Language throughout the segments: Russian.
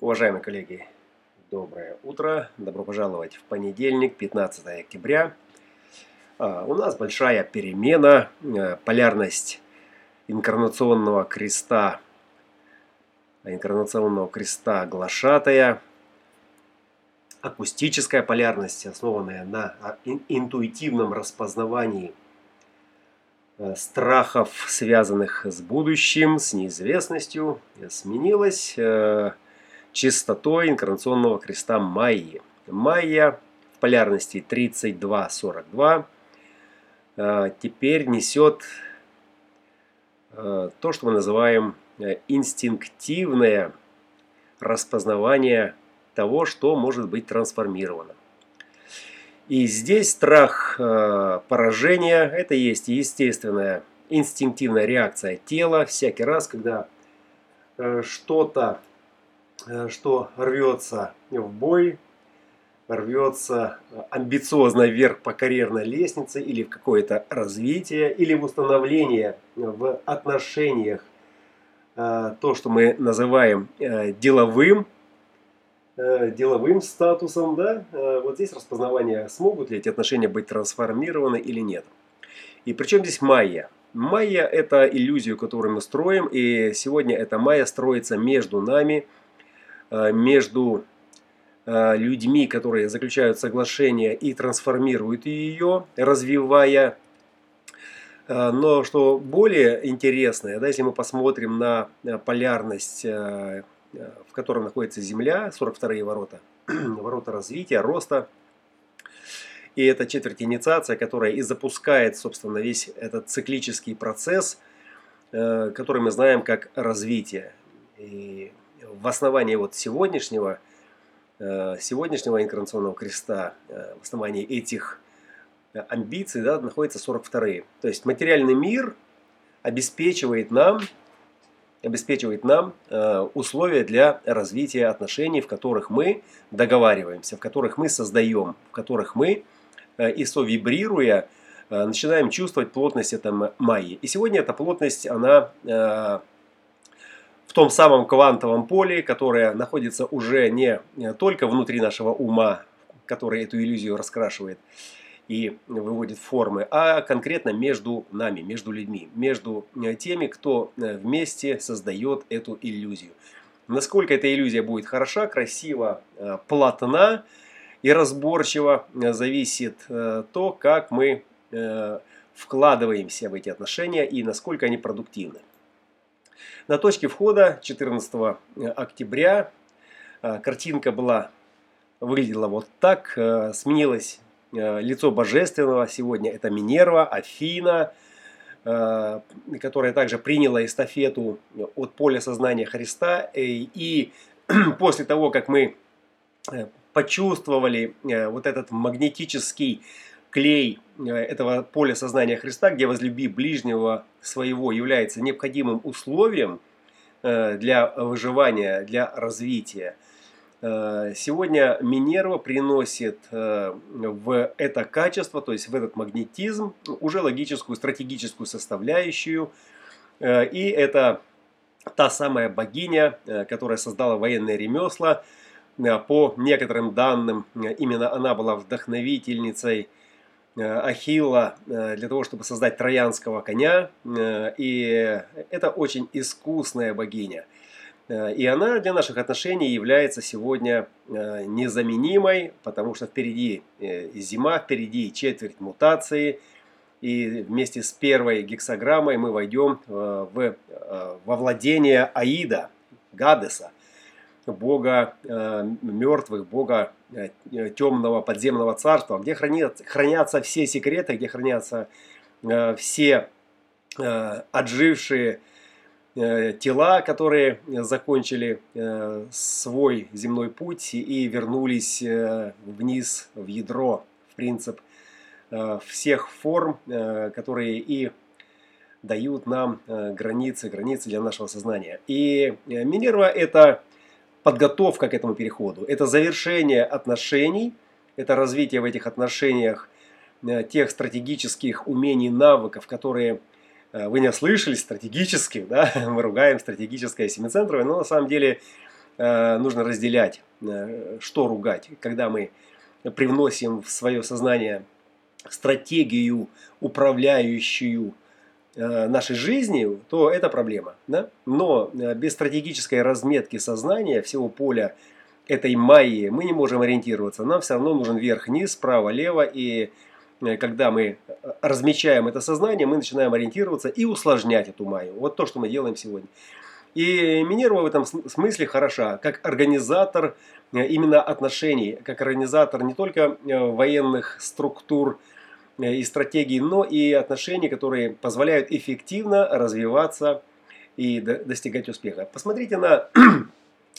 Уважаемые коллеги, доброе утро. Добро пожаловать в понедельник, 15 октября. А, у нас большая перемена, э, полярность инкарнационного креста, инкарнационного креста глашатая, акустическая полярность, основанная на а, интуитивном распознавании э, страхов, связанных с будущим, с неизвестностью, сменилась э, чистотой инкарнационного креста Майи. Майя в полярности 32-42 э, теперь несет э, то, что мы называем э, инстинктивное распознавание того, что может быть трансформировано. И здесь страх поражения – это есть естественная инстинктивная реакция тела всякий раз, когда что-то что рвется в бой, рвется амбициозно вверх по карьерной лестнице или в какое-то развитие, или в установление в отношениях э, то, что мы называем э, деловым, деловым статусом, да, вот здесь распознавание, смогут ли эти отношения быть трансформированы или нет. И причем здесь майя? Майя – это иллюзию, которую мы строим, и сегодня эта майя строится между нами – Э, между э, людьми, которые заключают соглашение и трансформируют ее, развивая. Э, но что более интересное, да, если мы посмотрим на полярность, в которой находится Земля, 42-е ворота, ворота развития, роста, и это четверть инициация, которая и запускает, собственно, весь этот циклический процесс, который мы знаем как развитие. И в основании вот сегодняшнего, э, сегодняшнего инкарнационного креста, э, в основании этих амбиций да, находятся 42-е. То есть материальный мир обеспечивает нам, обеспечивает нам э, условия для развития отношений, в которых мы договариваемся, в которых мы создаем, в которых мы, и совибрируя, начинаем чувствовать плотность этой майи. И сегодня эта плотность, она в том самом квантовом поле, которое находится уже не только внутри нашего ума, который эту иллюзию раскрашивает и выводит формы, а конкретно между нами, между людьми, между теми, кто вместе создает эту иллюзию. Насколько эта иллюзия будет хороша, красива, плотна и разборчива, зависит э, то, как мы э, вкладываемся в эти отношения и насколько они продуктивны. На точке входа 14 э, октября э, картинка была выглядела вот так. Э, сменилось лицо божественного. Сегодня это Минерва, Афина, которая также приняла эстафету от поля сознания Христа. И после того, как мы почувствовали вот этот магнетический клей этого поля сознания Христа, где возлюби ближнего своего является необходимым условием э, для выживания, для развития. Э, сегодня Минерва приносит э, в это качество, то есть в этот магнетизм, уже логическую, стратегическую составляющую. И это та самая богиня, которая создала военные ремесла. По некоторым данным, именно она была вдохновительницей Э, Ахилла э, для того, чтобы создать троянского коня. Э, и это очень искусная богиня. И она для наших отношений является сегодня незаменимой, потому что впереди зима, впереди четверть мутации. И вместе с первой гексограммой мы войдем в, во владение Аида, Гадеса бога э, мертвых, бога э, темного подземного царства, где хранят, хранятся все секреты, где хранятся э, все э, отжившие э, тела, которые закончили э, свой земной путь и вернулись э, вниз в ядро, в принцип э, всех форм, э, которые и дают нам э, границы, границы для нашего сознания. И э, Минерва это подготовка к этому переходу. Это завершение отношений, это развитие в этих отношениях э, тех стратегических умений, навыков, которые э, вы не слышали, стратегических, да, мы ругаем стратегическое семицентровое, но на самом деле нужно разделять, что ругать. Когда мы привносим в свое сознание стратегию, управляющую нашей жизнью, то это проблема. Да? Но без стратегической разметки сознания, всего поля этой майи мы не можем ориентироваться. Нам все равно нужен вверх-вниз, справа-лево. И э, когда мы э, размечаем это сознание, мы начинаем ориентироваться и усложнять эту майю. Вот то, что мы делаем сегодня. И Минерва в этом смысле хороша, как организатор э, именно отношений, как организатор не только военных структур и стратегий, но и отношений, которые позволяют эффективно развиваться и достигать успеха. Посмотрите на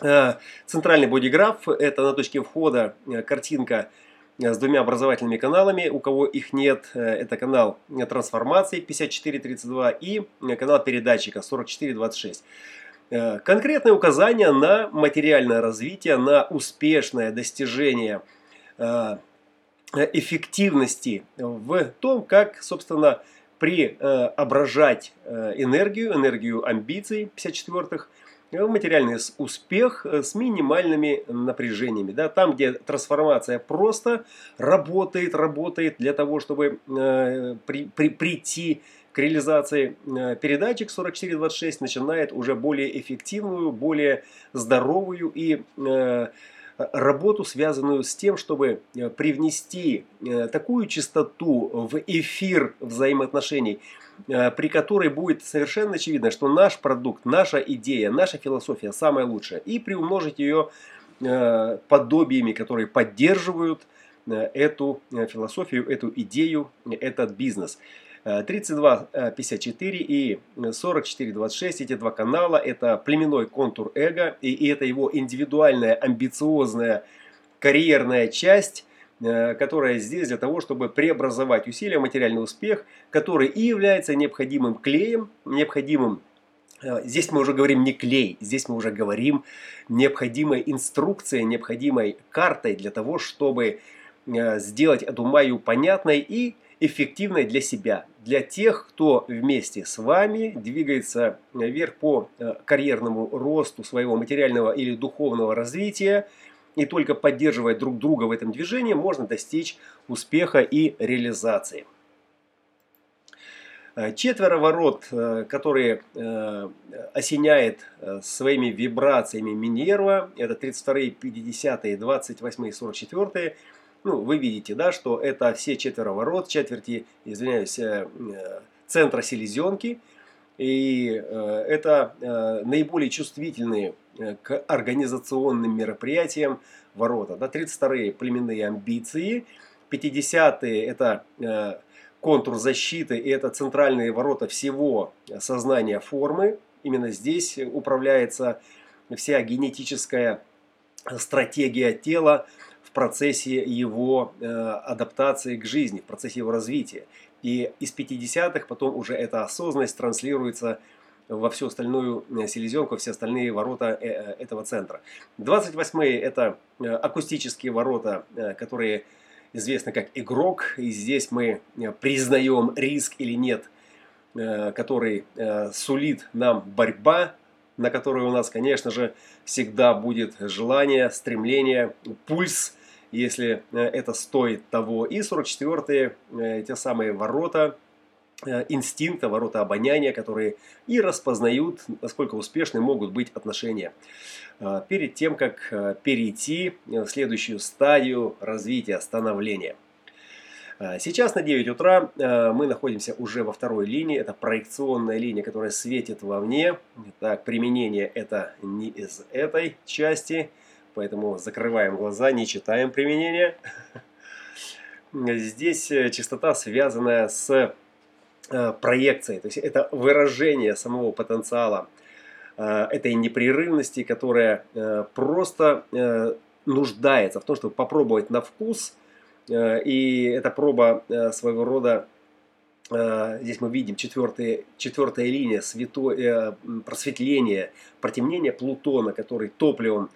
Э, центральный бодиграф – это на точке входа э, картинка э, с двумя образовательными каналами. У кого их нет, это канал трансформации 5432 и канал передатчика 4426. Конкретные указания на материальное развитие, на успешное достижение эффективности в том, как, собственно, преображать энергию, энергию амбиций 54-х Э, материальный успех э, с минимальными напряжениями. Да, там, где трансформация просто работает, работает для того, чтобы э, при, при, прийти к реализации э, передатчик 4426 начинает уже более эффективную, более здоровую и э, работу, связанную с тем, чтобы привнести такую чистоту в эфир взаимоотношений, Э, при которой будет совершенно очевидно, что наш продукт, наша идея, наша философия самая лучшая. И приумножить ее э, подобиями, которые поддерживают э, эту философию, эту идею, этот бизнес. 3254 и 4426, эти два канала, это племенной контур эго, и это его индивидуальная, амбициозная, карьерная часть, Э, которая здесь для того, чтобы преобразовать усилия, материальный успех, который и является необходимым клеем, необходимым э, Здесь мы уже говорим не клей, здесь мы уже говорим необходимой инструкцией, необходимой картой для того, чтобы э, сделать эту маю понятной и эффективной для себя, для тех, кто вместе с вами двигается вверх по карьерному росту своего материального или духовного развития, и только поддерживая друг друга в этом движении, можно достичь успеха и реализации. Э, четверо ворот, э, которые э, осеняет своими вибрациями Минерва, это 32, 50, 28 и 44. Ну, вы видите, да, что это все четверо ворот, четверти, извиняюсь, центра селезенки. И это наиболее чувствительные Э, к организационным мероприятиям ворота. Да, 32-е племенные амбиции, 50-е это э, контур защиты и это центральные ворота всего сознания формы. Именно здесь управляется вся генетическая стратегия тела процессе его э, адаптации к жизни, в процессе его развития. И из 50-х потом уже эта осознанность транслируется во всю остальную э, селезенку, все остальные ворота э, э, этого центра. 28-е это акустические ворота, которые известны как игрок. И здесь мы признаем риск или нет, который сулит нам борьба, на которую у нас, конечно же, всегда будет желание, стремление, пульс, если это стоит того. И 44-е, те самые ворота, Э, инстинкта, ворота обоняния, которые и распознают, насколько успешны могут быть отношения. Э, перед тем, как э, перейти в следующую стадию развития, становления. Сейчас на 9 утра мы находимся уже во второй линии. Это проекционная линия, которая светит вовне. Так, применение это не из этой части, поэтому закрываем глаза, не читаем применение. Здесь частота, связанная с Э, проекцией, то есть это выражение самого потенциала э, этой непрерывности, которая э, просто нуждается в том, чтобы попробовать на вкус, и эта проба своего рода Здесь мы видим четвертая, четвертая линия святой, просветления, протемнения Плутона, который топливом,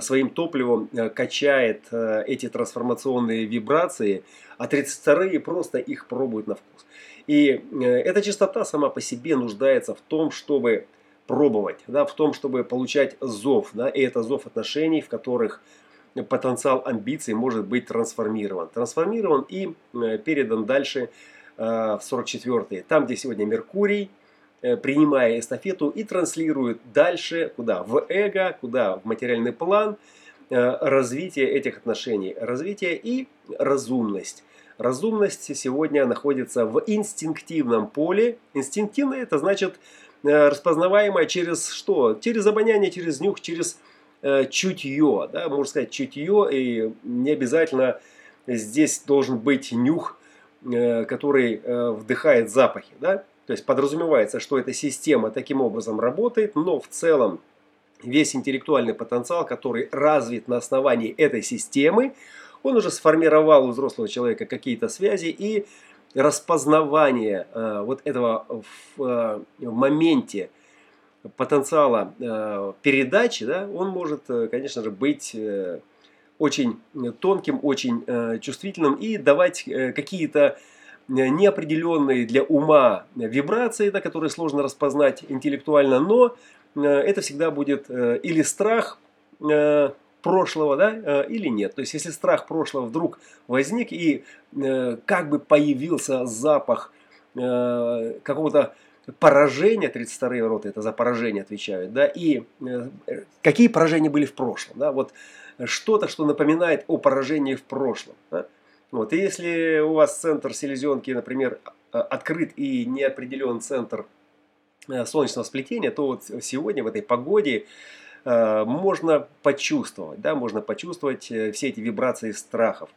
своим топливом качает эти трансформационные вибрации, а 32-е просто их пробуют на вкус. И э, эта частота сама по себе нуждается в том, чтобы пробовать, да, в том, чтобы получать зов, да, и это зов отношений, в которых потенциал амбиций может быть трансформирован. Трансформирован и э, передан дальше э, в 44-й. Там, где сегодня Меркурий, э, принимая эстафету и транслирует дальше, куда? В эго, куда? В материальный план, развитие этих отношений. Развитие и разумность. Разумность сегодня находится в инстинктивном поле. Инстинктивное это значит распознаваемое через что? Через обоняние, через нюх, через э, чутье, да, можно сказать чутье, и не обязательно здесь должен быть нюх, э, который э, вдыхает запахи, да, то есть подразумевается, что эта система таким образом работает, но в целом весь интеллектуальный потенциал, который развит на основании этой системы, он уже сформировал у взрослого человека какие-то связи и распознавание э, вот этого в, э, в моменте потенциала э, передачи, да, он может, э, конечно же, быть э, очень тонким, очень чувствительным и давать какие-то неопределенные для ума вибрации, да, которые сложно распознать интеллектуально, но это всегда будет или страх прошлого, да, или нет. То есть, если страх прошлого вдруг возник и как бы появился запах какого-то поражения, 32-е ворота это за поражение отвечают, да, и э, какие поражения были в прошлом, да, вот что-то, что напоминает о поражении в прошлом, да? Вот, и если у вас центр селезенки, например, открыт и не определен центр э, солнечного сплетения, то вот сегодня в этой погоде э, можно почувствовать, да, можно почувствовать все эти вибрации страхов,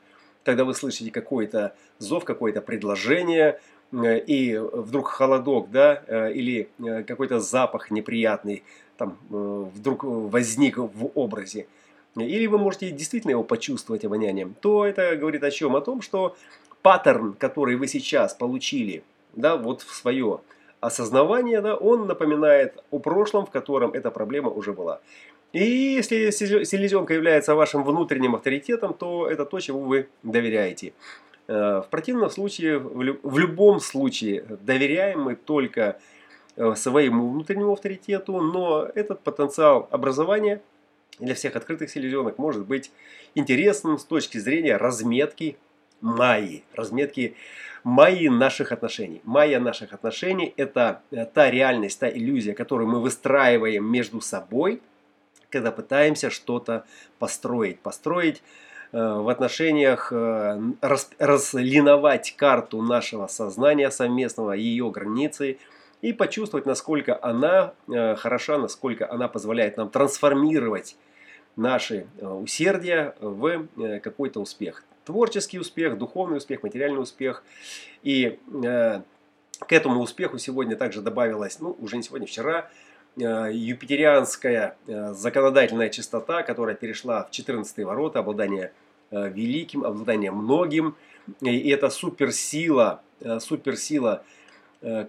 когда вы слышите какой-то зов, какое-то предложение, Э, и вдруг холодок, да, э, или э, какой-то запах неприятный там вдруг возник в образе, или вы можете действительно его почувствовать обонянием, то это говорит о чем? О том, что паттерн, который вы сейчас получили, да, вот в свое осознавание, да, он напоминает о прошлом, в котором эта проблема уже была. И если селезенка является вашим внутренним авторитетом, то это то, чему вы доверяете. Э, в противном случае, в любом случае, доверяем мы только э, своему внутреннему авторитету, но этот потенциал образования для всех открытых селезенок может быть интересным с точки зрения разметки майи, разметки майи наших отношений. Майя наших отношений – это э, та реальность, та иллюзия, которую мы выстраиваем между собой, когда пытаемся что-то построить. Построить Э, в отношениях э, рас, разлиновать карту нашего сознания совместного, ее границы и почувствовать, насколько она э, хороша, насколько она позволяет нам трансформировать наши усердия в какой-то успех. Творческий успех, духовный успех, материальный успех. И к этому успеху сегодня также добавилась, ну уже не сегодня, вчера, юпитерианская законодательная частота, которая перешла в 14 ворота, обладание Э, великим, обладание многим. И это суперсила, э, суперсила э,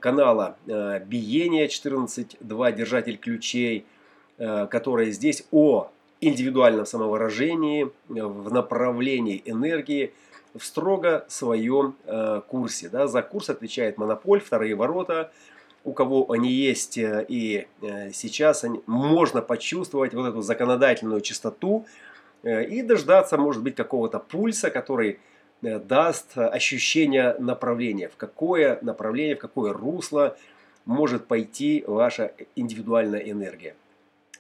канала биения 14.2, держатель ключей, которая здесь о индивидуальном самовыражении в направлении энергии в строго своем курсе. Да. За курс отвечает монополь, вторые ворота, у кого они есть, и сейчас они, можно почувствовать вот эту законодательную чистоту, Э, и дождаться, может быть, какого-то пульса, который э, даст ощущение направления, в какое направление, в какое русло может пойти ваша индивидуальная энергия.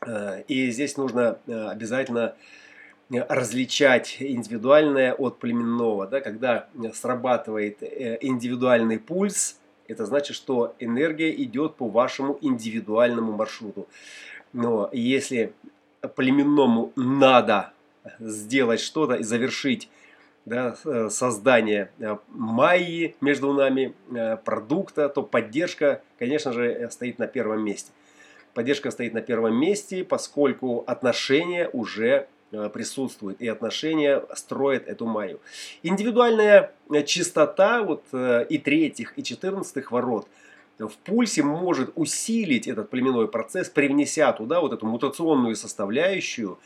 Э, и здесь нужно обязательно различать индивидуальное от племенного. Да? Когда срабатывает индивидуальный пульс, это значит, что энергия идет по вашему индивидуальному маршруту. Но если племенному надо сделать что-то и завершить да, э, создание э, майи между нами, э, продукта, то поддержка, конечно же, стоит на первом месте. Поддержка стоит на первом месте, поскольку отношения уже присутствуют, и отношения строят эту майю. Индивидуальная чистота вот, и третьих, и четырнадцатых ворот в пульсе может усилить этот племенной процесс, привнеся туда вот эту мутационную составляющую,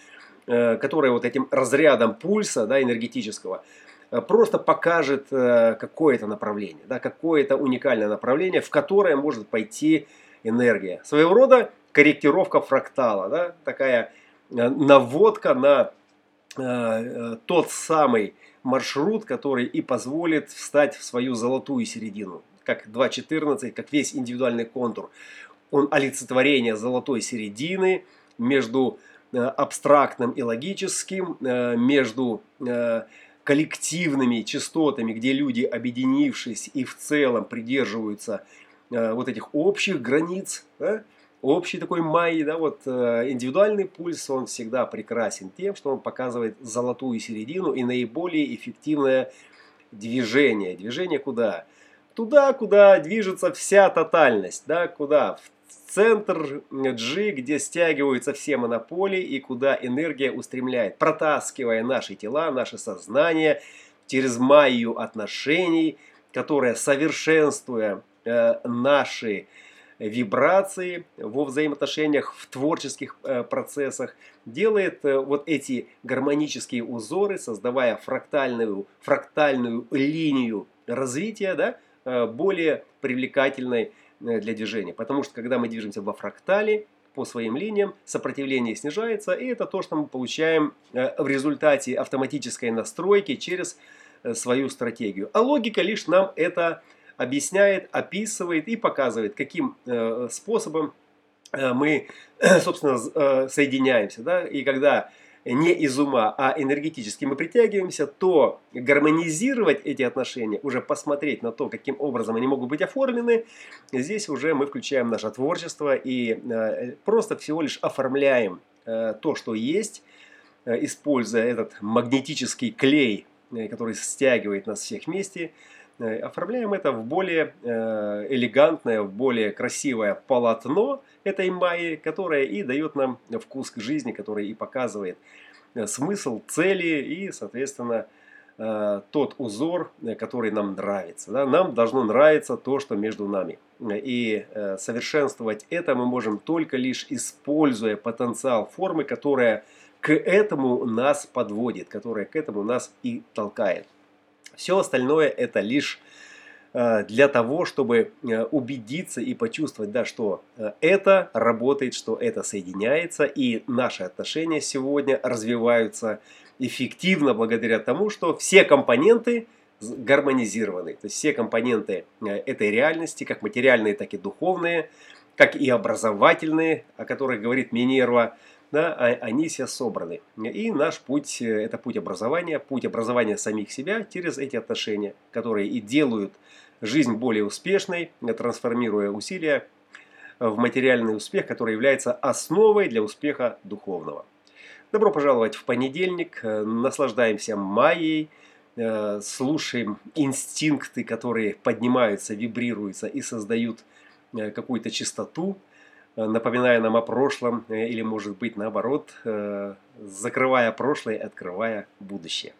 которая вот этим разрядом пульса да, энергетического э, просто покажет э, какое-то направление, да, какое-то уникальное направление, в которое может пойти энергия. Своего рода корректировка фрактала, да? такая наводка на тот самый маршрут, который и позволит встать в свою золотую середину, как 2.14, как весь индивидуальный контур. Он олицетворение золотой середины между абстрактным и логическим, между коллективными частотами, где люди, объединившись и в целом придерживаются э, вот этих общих границ, да, общий такой майи, да, вот э, индивидуальный пульс, он всегда прекрасен тем, что он показывает золотую середину и наиболее эффективное движение. Движение куда? Туда, куда движется вся тотальность, да, куда? В центр G, где стягиваются все монополии и куда энергия устремляет, протаскивая наши тела, наше сознание через майю отношений, которая, совершенствуя э, наши вибрации во взаимоотношениях, в творческих э, процессах, делает э, вот эти гармонические узоры, создавая фрактальную, фрактальную линию развития, да, э, более привлекательной для движения. Потому что когда мы движемся во фрактале по своим линиям, сопротивление снижается, и это то, что мы получаем э, в результате автоматической настройки через э, свою стратегию. А логика лишь нам это объясняет, описывает и показывает, каким способом мы, собственно, соединяемся. Да? И когда не из ума, а энергетически мы притягиваемся, то гармонизировать эти отношения, уже посмотреть на то, каким образом они могут быть оформлены, здесь уже мы включаем наше творчество и э, просто всего лишь оформляем э, то, что есть, э, используя этот магнетический клей, который стягивает нас всех вместе, оформляем это в более элегантное, в более красивое полотно, этой майи, которая и дает нам вкус к жизни, который и показывает э, смысл, цели и, соответственно, э, тот узор, э, который нам нравится. Нам должно нравиться то, что между нами. И совершенствовать это мы можем только лишь используя потенциал формы, которая к этому нас подводит, которая к этому нас и толкает. Все остальное это лишь Э, для того, чтобы э, убедиться и почувствовать, да, что э, это работает, что это соединяется, и наши отношения сегодня развиваются эффективно благодаря тому, что все компоненты гармонизированы. То есть все компоненты этой реальности, как материальные, так и духовные, как и образовательные, о которых говорит Минерва, да, а, они все собраны. И наш путь – это путь образования, путь образования самих себя через эти отношения, которые и делают жизнь более успешной, трансформируя усилия в материальный успех, который является основой для успеха духовного. Добро пожаловать в понедельник, наслаждаемся майей, э, слушаем инстинкты, которые поднимаются, вибрируются и создают э, какую-то чистоту, э, напоминая нам о прошлом или, может быть, наоборот, закрывая прошлое, открывая будущее.